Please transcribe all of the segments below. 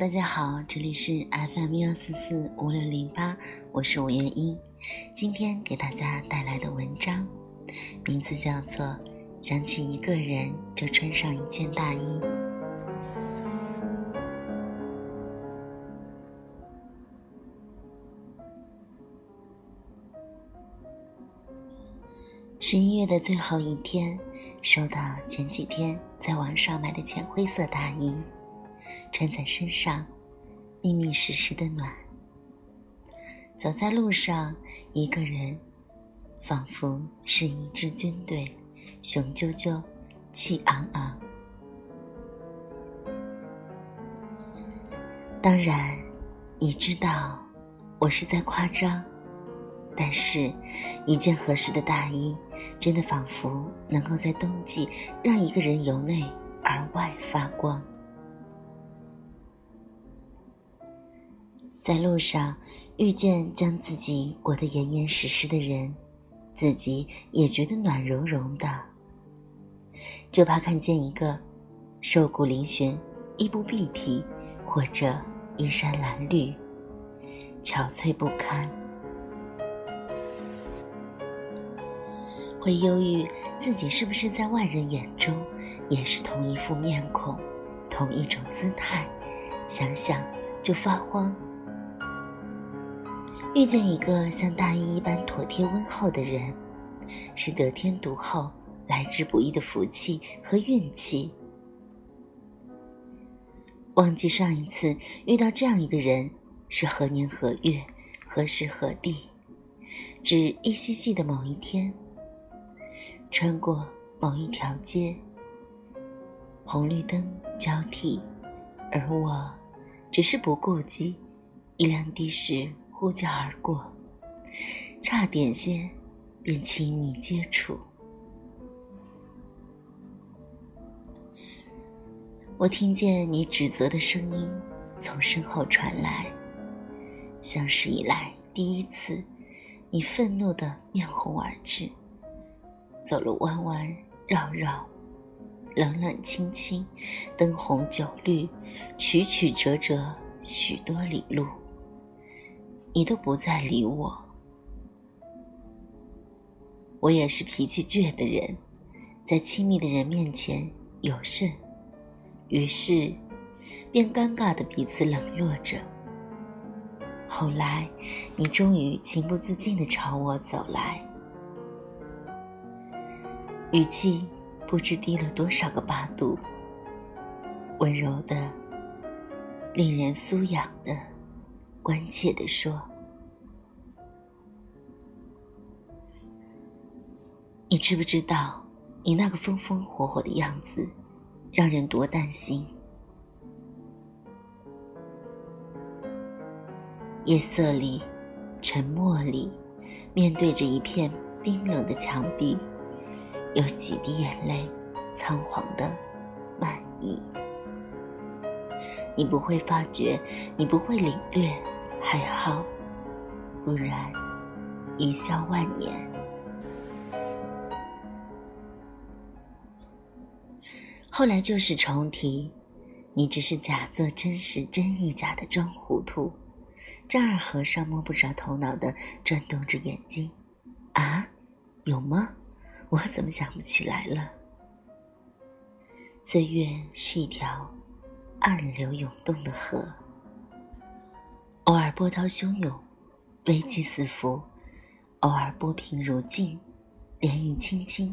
大家好，这里是 FM 幺四四五六零八，我是吴元英。今天给大家带来的文章，名字叫做《想起一个人就穿上一件大衣》。十一月的最后一天，收到前几天在网上买的浅灰色大衣，穿在身上，密密实实的暖。走在路上，一个人，仿佛是一支军队，雄赳赳，气昂昂。当然，你知道，我是在夸张。但是，一件合适的大衣，真的仿佛能够在冬季让一个人由内而外发光。在路上遇见将自己裹得严严实实的人，自己也觉得暖融融的。就怕看见一个瘦骨嶙峋、衣不蔽体，或者衣衫褴褛、憔悴不堪。会忧郁自己是不是在外人眼中也是同一副面孔，同一种姿态，想想就发慌。遇见一个像大衣一般妥帖温厚的人，是得天独厚、来之不易的福气和运气。忘记上一次遇到这样一个人是何年何月何时何地，只依稀记得某一天。穿过某一条街，红绿灯交替，而我只是不顾及一辆的士呼啸而过，差点些便亲密接触。我听见你指责的声音从身后传来，相识以来第一次，你愤怒的面红耳赤。走路弯弯绕绕，冷冷清清，灯红酒绿，曲曲折折，许多里路，你都不再理我。我也是脾气倔的人，在亲密的人面前有甚，于是便尴尬的彼此冷落着。后来，你终于情不自禁的朝我走来。语气不知低了多少个八度，温柔的、令人酥痒的、关切的说：“你知不知道，你那个风风火火的样子，让人多担心。夜色里，沉默里，面对着一片冰冷的墙壁。”有几滴眼泪，仓皇的漫溢。你不会发觉，你不会领略，还好，不然一笑万年。后来旧事重提，你只是假作真实真亦假的装糊涂，丈二和尚摸不着头脑的转动着眼睛。啊，有吗？我怎么想不起来了？岁月是一条暗流涌动的河，偶尔波涛汹涌，危机四伏；偶尔波平如镜，涟漪轻轻；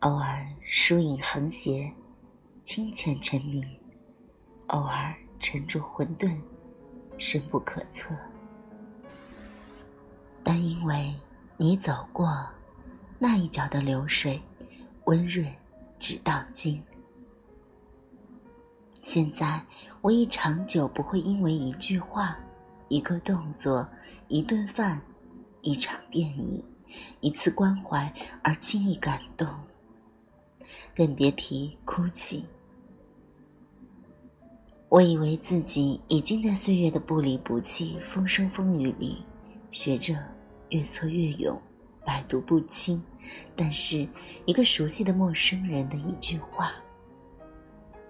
偶尔疏影横斜，清浅沉明；偶尔沉着混沌，深不可测。但因为你走过。那一角的流水，温润，直到今。现在我已长久不会因为一句话、一个动作、一顿饭、一场电影、一次关怀而轻易感动，更别提哭泣。我以为自己已经在岁月的不离不弃、风声风雨里，学着越挫越勇。百毒不侵，但是一个熟悉的陌生人的一句话，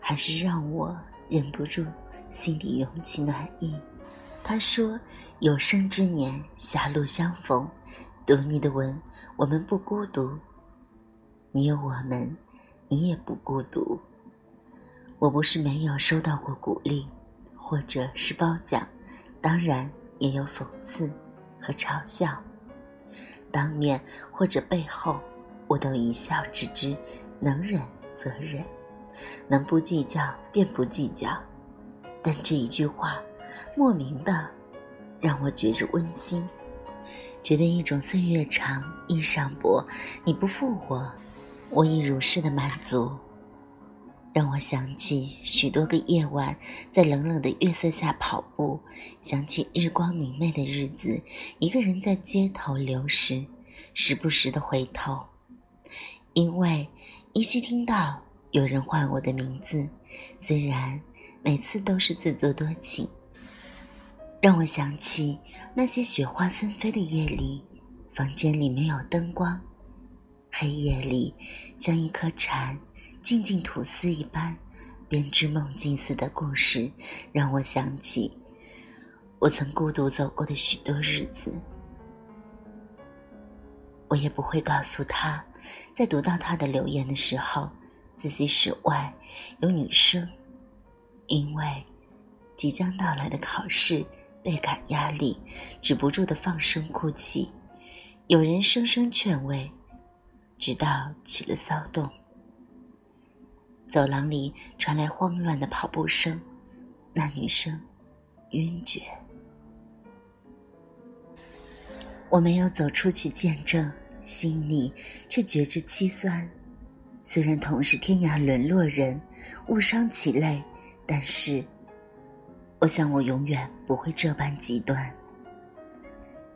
还是让我忍不住心底涌起暖意。他说：“有生之年，狭路相逢，读你的文，我们不孤独。你有我们，你也不孤独。我不是没有收到过鼓励，或者是褒奖，当然也有讽刺和嘲笑，当面或者背后，我都一笑置之，能忍则忍，能不计较便不计较。但这一句话。”莫名的，让我觉着温馨，觉得一种岁月长，衣裳薄，你不负我，我已如是的满足，让我想起许多个夜晚，在冷冷的月色下跑步，想起日光明媚的日子，一个人在街头流逝，时不时的回头，因为依稀听到有人唤我的名字，虽然每次都是自作多情。让我想起那些雪花纷飞的夜里，房间里没有灯光，黑夜里像一颗蝉静静吐丝一般编织梦境似的故事，让我想起我曾孤独走过的许多日子。我也不会告诉他，在读到他的留言的时候，自习室外有女生，因为即将到来的考试。倍感压力，止不住的放声哭泣。有人声声劝慰，直到起了骚动。走廊里传来慌乱的跑步声，那女生晕厥。我没有走出去见证，心里却觉着凄酸。虽然同是天涯沦落人，误伤其类，但是。我想，我永远不会这般极端。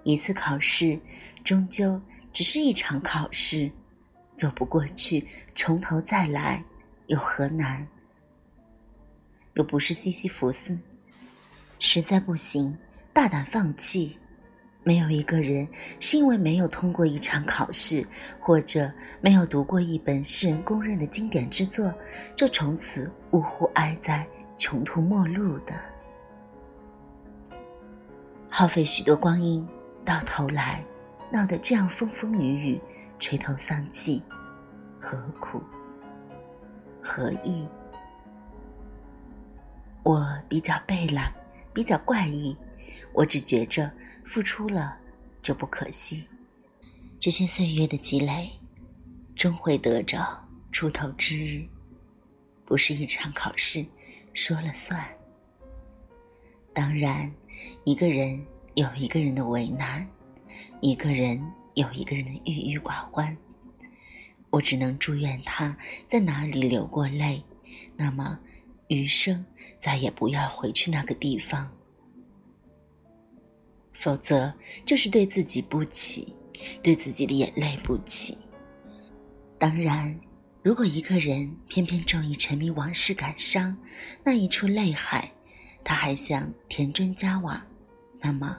一次考试，终究只是一场考试，走不过去，从头再来，有何难？又不是西西弗斯，实在不行，大胆放弃。没有一个人是因为没有通过一场考试，或者没有读过一本世人公认的经典之作，就从此呜呼哀哉、穷途末路的。耗费许多光阴，到头来闹得这样风风雨雨，垂头丧气，何苦？何意？我比较背懒，比较怪异，我只觉着付出了就不可惜。这些岁月的积累，终会得着出头之日，不是一场考试说了算。当然，一个人有一个人的为难，一个人有一个人的郁郁寡欢。我只能祝愿他在哪里流过泪，那么余生再也不要回去那个地方。否则，就是对自己不起，对自己的眼泪不起。当然，如果一个人偏偏中意沉迷往事感伤，那一处泪海。他还想填砖加瓦，那么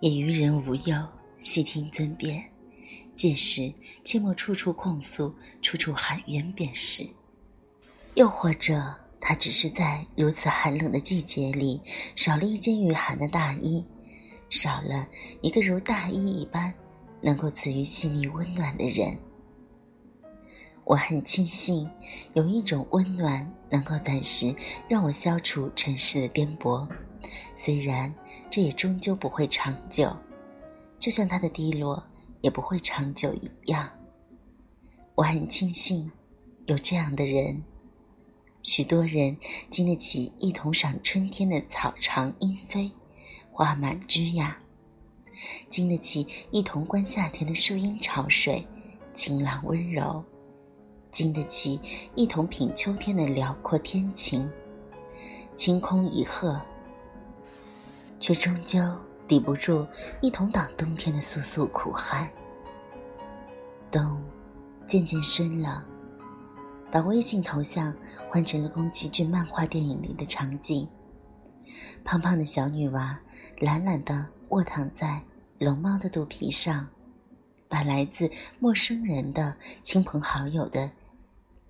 也于人无忧，细听尊便。届时切莫处处控诉，处处喊冤便是。又或者，他只是在如此寒冷的季节里，少了一件御寒的大衣，少了一个如大衣一般能够赐予细腻温暖的人。我很庆幸，有一种温暖能够暂时让我消除尘世的颠簸，虽然这也终究不会长久，就像它的低落也不会长久一样。我很庆幸有这样的人，许多人经得起一同赏春天的草长莺飞，花满枝桠，经得起一同观夏天的树荫潮水，晴朗温柔。经得起一同品秋天的辽阔天晴，晴空一鹤，却终究抵不住一同挡冬天的簌簌苦寒。冬渐渐深了，把微信头像换成了宫崎骏漫画电影里的场景：胖胖的小女娃懒懒地卧躺在龙猫的肚皮上，把来自陌生人的亲朋好友的。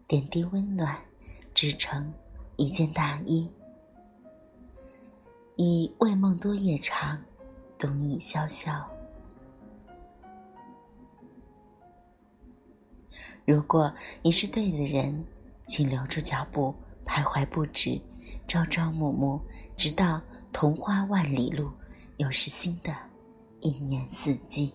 点滴温暖，织成一件大衣。以未梦多夜长，冬已萧萧。如果你是对的人，请留住脚步，徘徊不止，朝朝暮暮，直到桐花万里路，又是新的一年四季。